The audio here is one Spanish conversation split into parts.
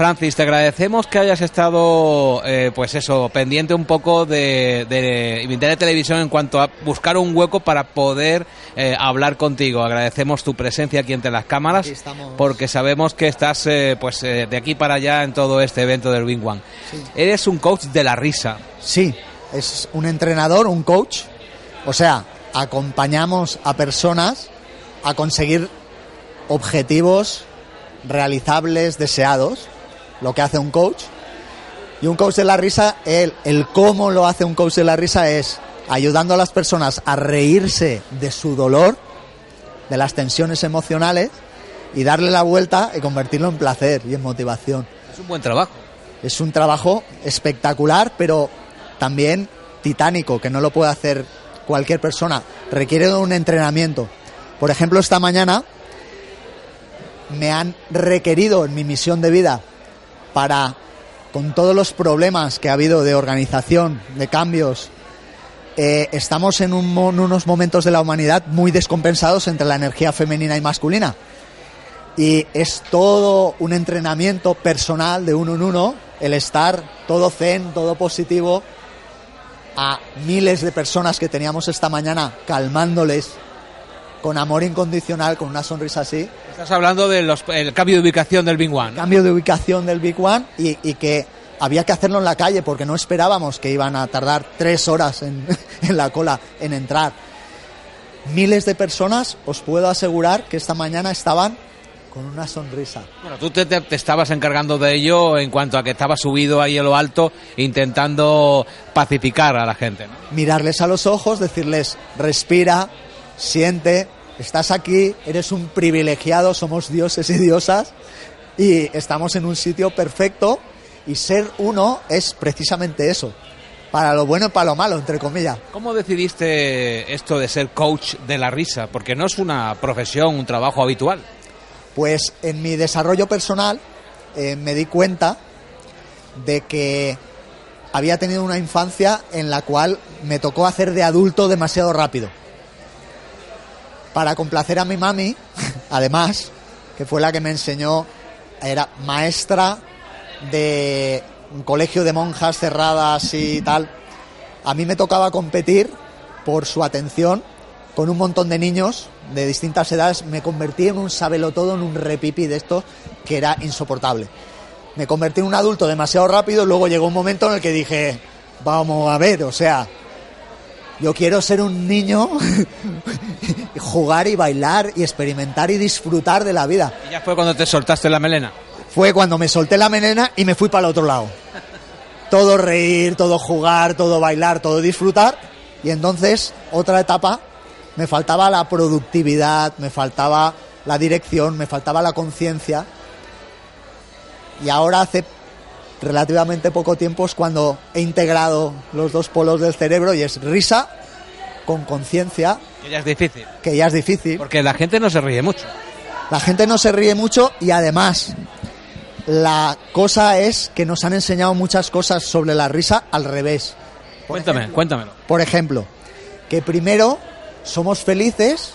Francis, te agradecemos que hayas estado, eh, pues eso, pendiente un poco de, de, de Televisión en cuanto a buscar un hueco para poder eh, hablar contigo. Agradecemos tu presencia aquí entre las cámaras, porque sabemos que estás, eh, pues, eh, de aquí para allá en todo este evento del Wing One. Sí. Eres un coach de la risa. Sí, es un entrenador, un coach. O sea, acompañamos a personas a conseguir objetivos realizables, deseados lo que hace un coach. Y un coach de la risa, el, el cómo lo hace un coach de la risa es ayudando a las personas a reírse de su dolor, de las tensiones emocionales, y darle la vuelta y convertirlo en placer y en motivación. Es un buen trabajo. Es un trabajo espectacular, pero también titánico, que no lo puede hacer cualquier persona. Requiere de un entrenamiento. Por ejemplo, esta mañana me han requerido en mi misión de vida para, con todos los problemas que ha habido de organización, de cambios, eh, estamos en, un, en, unos momentos de la humanidad muy descompensados entre la energía femenina y masculina. Y es todo un entrenamiento personal de uno en uno, el estar todo zen, todo positivo, a miles de personas que teníamos esta mañana calmándoles con amor incondicional, con una sonrisa así. Estás hablando del cambio de ubicación del Big One. Cambio de ubicación del Big One y, y, que había que hacerlo en la calle porque no esperábamos que iban a tardar tres horas en, en la cola en entrar. Miles de personas, os puedo asegurar que esta mañana estaban con una sonrisa. Bueno, tú te, te, te, estabas encargando de ello en cuanto a que estaba subido ahí a lo alto intentando pacificar a la gente. ¿no? Mirarles a los ojos, decirles, respira, siente, estás aquí, eres un privilegiado, somos dioses y diosas y estamos en un sitio perfecto y ser uno es precisamente eso, para lo bueno y para lo malo, entre comillas. ¿Cómo decidiste esto de ser coach de la risa? Porque no es una profesión, un trabajo habitual. Pues en mi desarrollo personal eh, me di cuenta de que había tenido una infancia en la cual me tocó hacer de adulto demasiado rápido para complacer a mi mami, además, que fue la que me enseñó, era maestra de un colegio de monjas cerradas y tal. A mí me tocaba competir por su atención con un montón de niños de distintas edades. Me convertí en un sabelotodo, en un repipi de esto que era insoportable. Me convertí en un adulto demasiado rápido, luego llegó un momento en el que dije, vamos a ver, o sea, yo quiero ser un niño, jugar y bailar y experimentar y disfrutar de la vida. ¿Y ya fue cuando te soltaste la melena? Fue cuando me solté la melena y me fui para el otro lado. Todo reír, todo jugar, todo bailar, todo disfrutar. Y entonces, otra etapa, me faltaba la productividad, me faltaba la dirección, me faltaba la conciencia. Y ahora hace relativamente poco tiempo es cuando he integrado los dos polos del cerebro y es risa con conciencia. Que ya es difícil. Que ya es difícil. Porque la gente no se ríe mucho. La gente no se ríe mucho y además la cosa es que nos han enseñado muchas cosas sobre la risa al revés. Por Cuéntame, ejemplo, cuéntamelo. Por ejemplo, que primero somos felices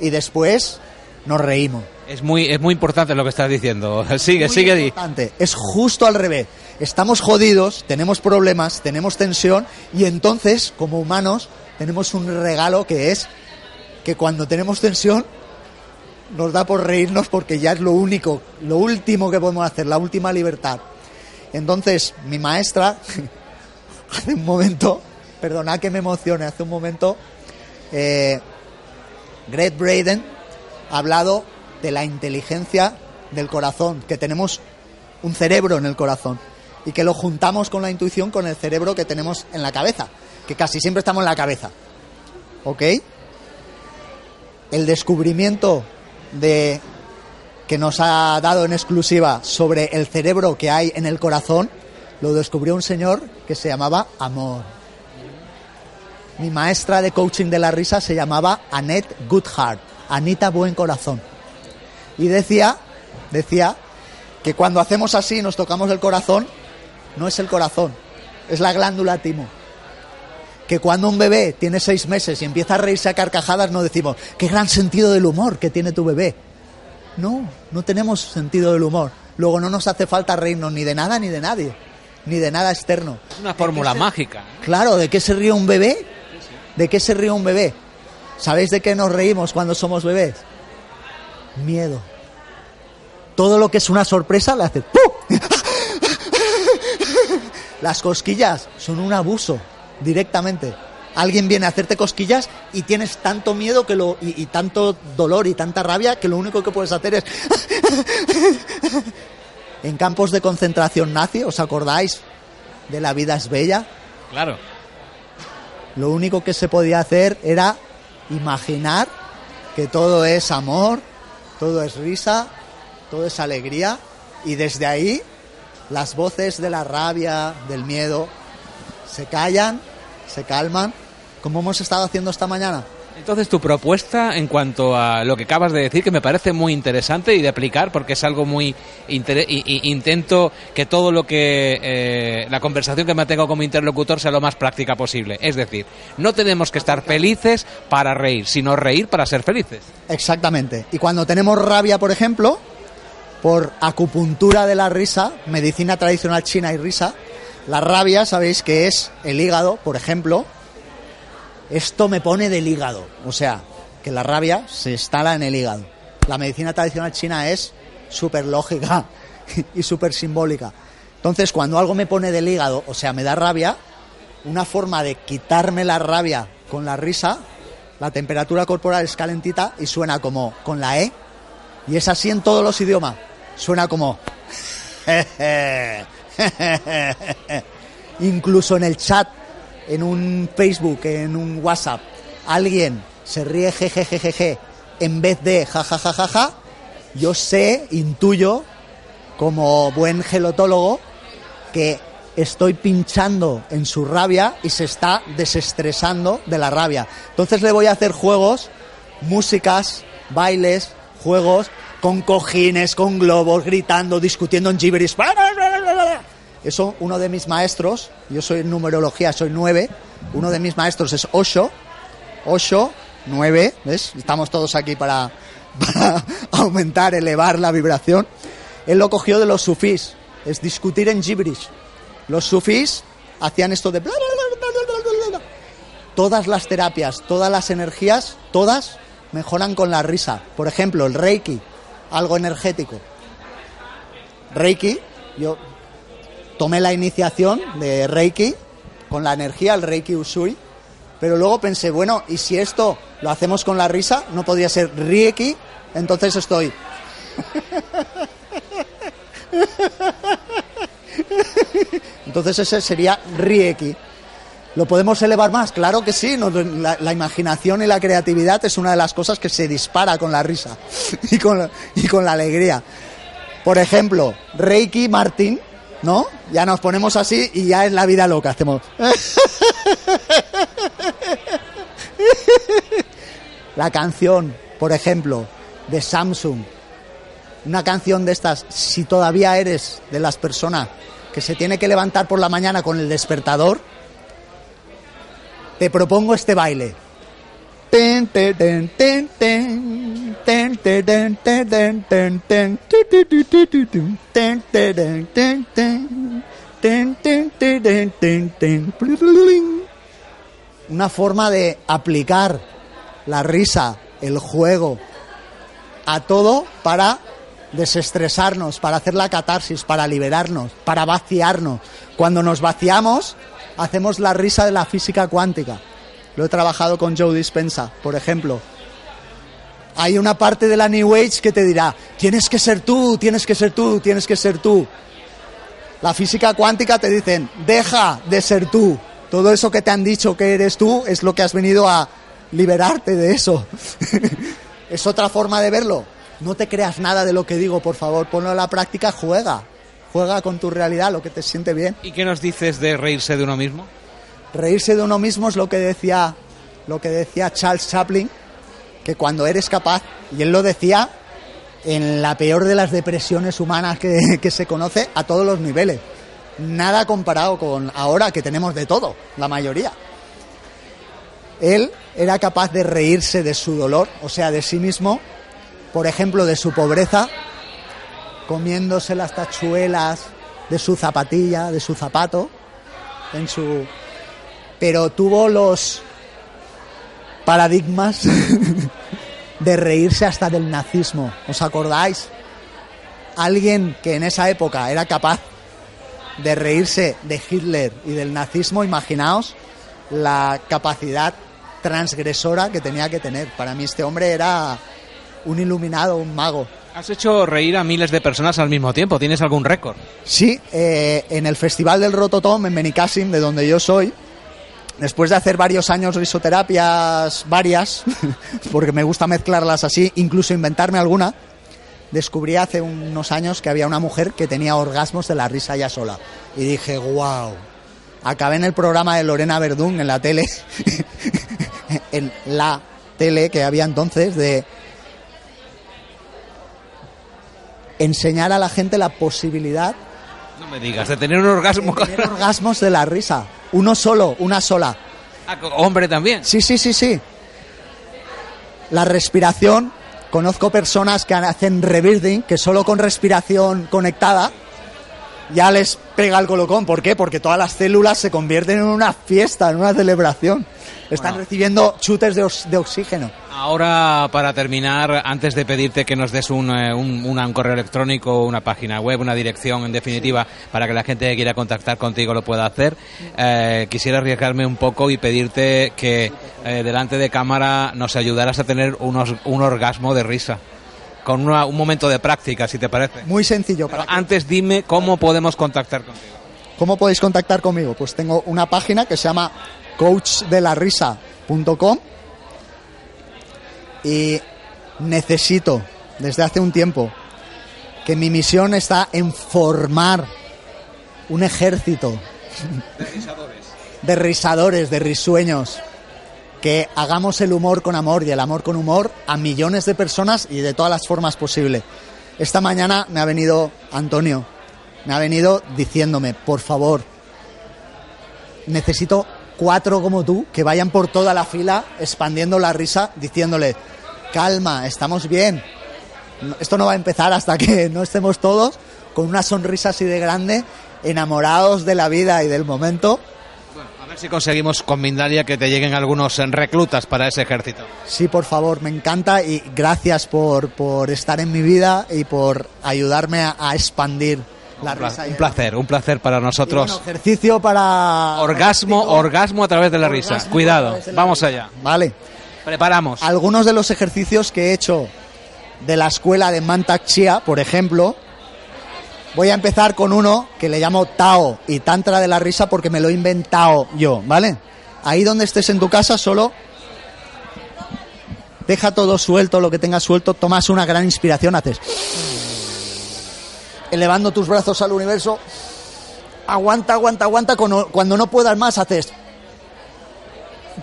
y después nos reímos. Es muy, es muy importante lo que estás diciendo. Sigue, muy sigue. Importante. Es justo al revés. estamos jodidos, tenemos problemas, tenemos tensión y entonces, como humanos, tenemos un regalo que es que cuando tenemos tensión nos da por reírnos porque ya es lo único, lo último que podemos hacer, la última libertad. Entonces, mi maestra, hace un momento, perdonad que me emocione, hace un momento, eh, Greg Braden hablado de la inteligencia del corazón, que tenemos un cerebro en el corazón y que lo juntamos con la intuición con el cerebro que tenemos en la cabeza, que casi siempre estamos en la cabeza. ¿Ok? El descubrimiento de que nos ha dado en exclusiva sobre el cerebro que hay en el corazón lo descubrió un señor que se llamaba Amor. Mi maestra de coaching de la risa se llamaba Annette Goodhart, Anita Buen Corazón. Y decía, decía que cuando hacemos así, nos tocamos el corazón, no es el corazón, es la glándula timo. Que cuando un bebé tiene seis meses y empieza a reírse a carcajadas, no decimos, qué gran sentido del humor que tiene tu bebé. No, no tenemos sentido del humor. Luego no nos hace falta reírnos ni de nada ni de nadie, ni de nada externo. Es una fórmula mágica. Claro, ¿de qué se ríe un bebé? ¿De qué se ríe un bebé? ¿Sabéis de qué nos reímos cuando somos bebés? Miedo. Todo lo que es una sorpresa le hace ¡pum! Las cosquillas son un abuso directamente. Alguien viene a hacerte cosquillas y tienes tanto miedo que lo, y, y tanto dolor y tanta rabia que lo único que puedes hacer es en campos de concentración nazi, ¿os acordáis de La vida es bella? Claro. Lo único que se podía hacer era imaginar que todo es amor, todo es risa, todo es alegría y desde ahí las voces de la rabia, del miedo, se callan, se calman, como hemos estado haciendo esta mañana. Entonces tu propuesta en cuanto a lo que acabas de decir, que me parece muy interesante y de aplicar, porque es algo muy... intento que todo lo que... eh, la conversación que mantengo como interlocutor sea lo más práctica posible. Es decir, no tenemos que estar felices para reír, sino reír para ser felices. Exactamente. Y cuando tenemos rabia, por ejemplo, por acupuntura de la risa, medicina tradicional china y risa, la rabia, sabéis que es el hígado, por ejemplo. Esto me pone del hígado. O sea, que la rabia se instala en el hígado. La medicina tradicional china es súper lógica y súper simbólica. Entonces, cuando algo me pone del hígado, o sea, me da rabia, una forma de quitarme la rabia con la risa, la temperatura corporal es calentita y suena como con la E, y es así en todos los idiomas. Suena como... Incluso en el chat, en un Facebook, en un WhatsApp, alguien se ríe jejejejeje en vez de jajajajaja, yo sé, intuyo, como buen gelotólogo, que estoy pinchando en su rabia y se está desestresando de la rabia. Entonces le voy a hacer juegos, músicas, bailes, juegos con cojines, con globos, gritando, discutiendo en gibberish. Eso uno de mis maestros, yo soy en numerología, soy nueve, uno de mis maestros es Osho, Osho, nueve, ¿ves? Estamos todos aquí para, aumentar, elevar la vibración. Él lo cogió de los sufís, es discutir en gibberish. Los sufís hacían esto de. Todas las terapias, todas las energías, todas mejoran con la risa. Por ejemplo, el Reiki, algo energético. Reiki, yo tomé la iniciación de Reiki con la energía, el Reiki Usui, pero luego pensé, bueno, ¿y si esto lo hacemos con la risa? No podría ser Reiki, entonces estoy... Entonces ese sería Rieki. ¿Lo podemos elevar más? Claro que sí. la, la imaginación y la creatividad es una de las cosas que se dispara con la risa y con, y con la alegría. Por ejemplo, Reiki Martín, ¿no? Ya nos ponemos así y ya es la vida loca. Hacemos. La canción, por ejemplo, de Samsung. Una canción de estas, si todavía eres de las personas que se tiene que levantar por la mañana con el despertador, te propongo este baile. Una forma de aplicar la risa, el juego, a todo para desestresarnos, para hacer la catarsis, para liberarnos, para vaciarnos. Cuando nos vaciamos, hacemos la risa de la física cuántica. Lo he trabajado con Joe Dispensa, por ejemplo. Hay una parte de la New Age que te dirá, tienes que ser tú, tienes que ser tú, tienes que ser tú. La física cuántica te dicen, deja de ser tú. Todo eso que te han dicho que eres tú es lo que has venido a liberarte de eso. es otra forma de verlo. No te creas nada de lo que digo, por favor, ponlo a la práctica, juega. Juega con tu realidad, lo que te siente bien. ¿Y qué nos dices de reírse de uno mismo? Reírse de uno mismo es lo que decía, lo que decía Charles Chaplin, que cuando eres capaz, y él lo decía en la peor de las depresiones humanas que, que se conoce a todos los niveles. Nada comparado con ahora que tenemos de todo, la mayoría. Él era capaz de reírse de su dolor, o sea, de sí mismo, por ejemplo, de su pobreza, comiéndose las tachuelas de su zapatilla, de su zapato, en su pero tuvo los paradigmas de reírse hasta del nazismo. ¿Os acordáis? Alguien que en esa época era capaz de reírse de Hitler y del nazismo, imaginaos la capacidad transgresora que tenía que tener. Para mí este hombre era un iluminado, un mago. Has hecho reír a miles de personas al mismo tiempo. ¿Tienes algún récord? Sí, eh, en el Festival del Rototom en Benicassim, de donde yo soy, después de hacer varios años risoterapias, varias, porque me gusta mezclarlas así, incluso inventarme alguna, descubrí hace unos años que había una mujer que tenía orgasmos de la risa ya sola. Y dije, wow. Acabé en el programa de Lorena Verdún en la tele, en la tele que había entonces, de enseñar a la gente la posibilidad No me digas, de tener un orgasmo. de tener orgasmos de la risa. Uno solo, una sola. Ah, Hombre también. Sí, sí, sí, sí. La respiración, conozco personas que hacen rebirthing, que solo con respiración conectada ya les pega el colocón. ¿Por qué? Porque todas las células se convierten en una fiesta, en una celebración. Están Bueno. recibiendo chutes de, ox- de oxígeno. Ahora, para terminar, antes de pedirte que nos des un, eh, un- una- un correo electrónico, una página web, una dirección, en definitiva, para que la gente que quiera contactar contigo lo pueda hacer, eh, quisiera arriesgarme un poco y pedirte que eh, delante de cámara nos ayudaras a tener unos, un orgasmo de risa. Con una- un momento de práctica, si te parece. Muy sencillo. Para antes dime cómo podemos contactar contigo. ¿Cómo podéis contactar conmigo? Pues tengo una página que se llama coachdelarisa.com y necesito desde hace un tiempo que mi misión está en formar un ejército de risadores, de risueños, que hagamos el humor con amor y el amor con humor a millones de personas y de todas las formas posibles. Esta mañana me ha venido Antonio, me ha venido diciéndome, por favor, necesito cuatro como tú que vayan por toda la fila expandiendo la risa, diciéndole, calma, estamos bien. Esto no va a empezar hasta que no estemos todos con una sonrisa así de grande, enamorados de la vida y del momento. Ver si conseguimos con Mindalia que te lleguen algunos reclutas para ese ejército. Sí, por favor, me encanta y gracias por, por estar en mi vida y por ayudarme a, a expandir la Un pla- risa. y un placer, un placer para nosotros. bueno, ejercicio para... Orgasmo, orgasmo a través de la orgasmo risa. Cuidado, vamos allá. Vale. Preparamos. Algunos de los ejercicios que he hecho de la escuela de Mantak Chia, por ejemplo, voy a empezar con uno que le llamo Tao y Tantra de la risa porque me lo he inventado yo, ¿vale? Ahí donde estés en tu casa solo deja todo suelto, lo que tengas suelto, tomas una gran inspiración, haces elevando tus brazos al universo, aguanta, aguanta, aguanta, cuando no puedas más haces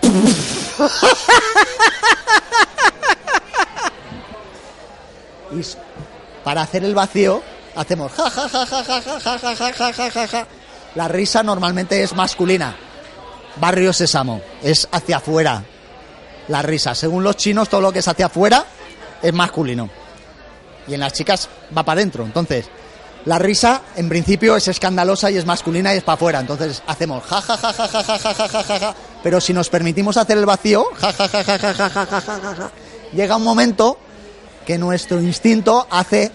Y para hacer el vacío hacemos ja ja ja ja ja ja ja ja ja ja ja. La risa normalmente es masculina. Barrio Sésamo es hacia afuera. La risa, según los chinos, todo lo que es hacia afuera es masculino. Y en las chicas va para adentro. Entonces, La risa, en principio, es escandalosa y es masculina y es para afuera. Entonces hacemos ja ja ja ja ja ja ja ja ja ja. Pero si nos permitimos hacer el vacío, ja ja ja ja ja ja ja ja ja ja, llega un momento que nuestro instinto hace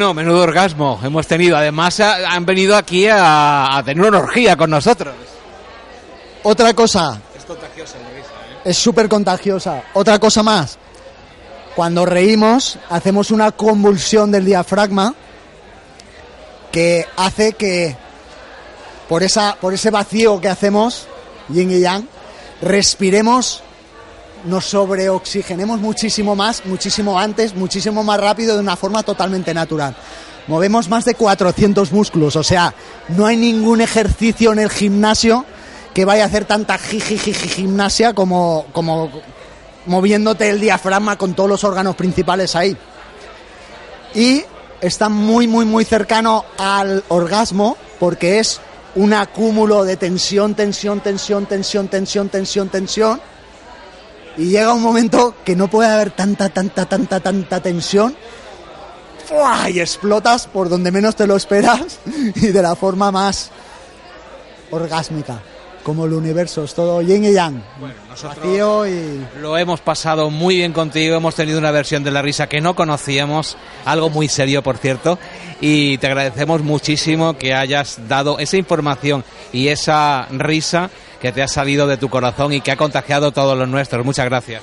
Bueno, menudo orgasmo hemos tenido. Además, ha- han venido aquí a, a tener una orgía con nosotros. Otra cosa, Es contagiosa la risa, ¿eh? es súper contagiosa. Otra cosa más, cuando reímos hacemos una convulsión del diafragma que hace que por, esa, por ese vacío que hacemos, yin y yang, respiremos, nos sobreoxigenemos muchísimo más, muchísimo antes, muchísimo más rápido, de una forma totalmente natural. Movemos más de 400 músculos, o sea, no hay ningún ejercicio en el gimnasio que vaya a hacer tanta gimnasia como, como moviéndote el diafragma con todos los órganos principales ahí. Y está muy, muy, muy cercano al orgasmo porque es un acúmulo de tensión, tensión, tensión, tensión, tensión, tensión, tensión. Y llega un momento que no puede haber tanta, tanta, tanta, tanta tensión. Y explotas por donde menos te lo esperas y de la forma más orgásmica. Como el universo, es todo yin y yang. Bueno, nosotros Vacío y... lo hemos pasado muy bien contigo. Hemos tenido una versión de la risa que no conocíamos, algo muy serio, por cierto. Y te agradecemos muchísimo que hayas dado esa información y esa risa que te ha salido de tu corazón y que ha contagiado a todos los nuestros. Muchas gracias.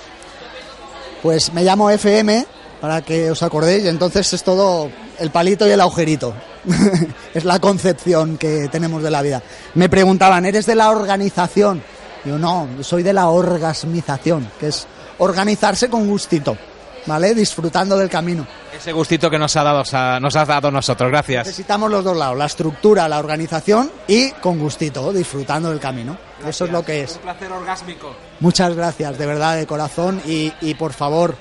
Pues me llamo FM, para que os acordéis, entonces es todo el palito y el agujerito. es la concepción que tenemos de la vida. Me preguntaban, ¿eres de la organización? Yo no, soy de la orgasmización, que es organizarse con gustito, ¿vale? Disfrutando del camino. Ese gustito que nos ha dado, nos has dado nosotros. Gracias. Necesitamos los dos lados, la estructura, la organización y con gustito, disfrutando del camino. Eso es lo que es. Un placer orgásmico. Muchas gracias, de verdad, de corazón. Y, y, por favor,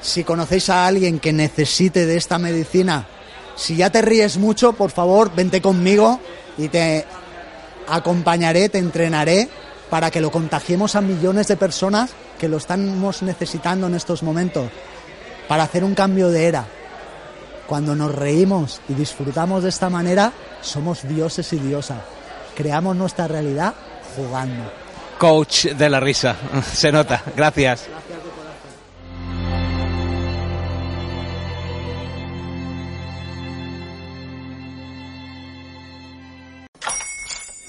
si conocéis a alguien que necesite de esta medicina, si ya te ríes mucho, por favor, vente conmigo y te acompañaré, te entrenaré para que lo contagiemos a millones de personas que lo estamos necesitando en estos momentos, para hacer un cambio de era. Cuando nos reímos y disfrutamos de esta manera, somos dioses y diosas. Creamos nuestra realidad jugando. Coach de la risa. Se nota. Gracias.